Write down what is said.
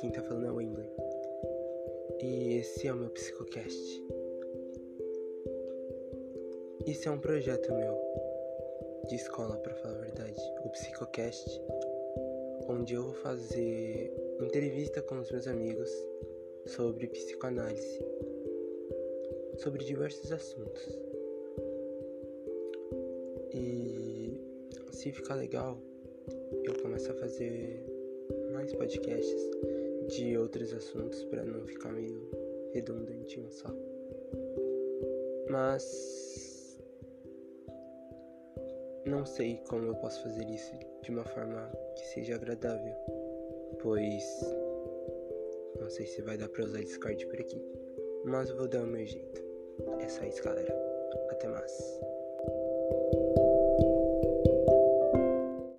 quem tá falando é o Wendler. E esse é o meu Psicocast. Isso é um projeto meu de escola, para falar a verdade, o Psicocast, onde eu vou fazer entrevista com os meus amigos sobre psicoanálise, sobre diversos assuntos. E se ficar legal, eu começo a fazer mais podcasts de outros assuntos para não ficar meio redundante em um só. Mas não sei como eu posso fazer isso de uma forma que seja agradável, pois não sei se vai dar pra usar Discord por aqui, mas vou dar o meu jeito. É só isso, galera. Até mais.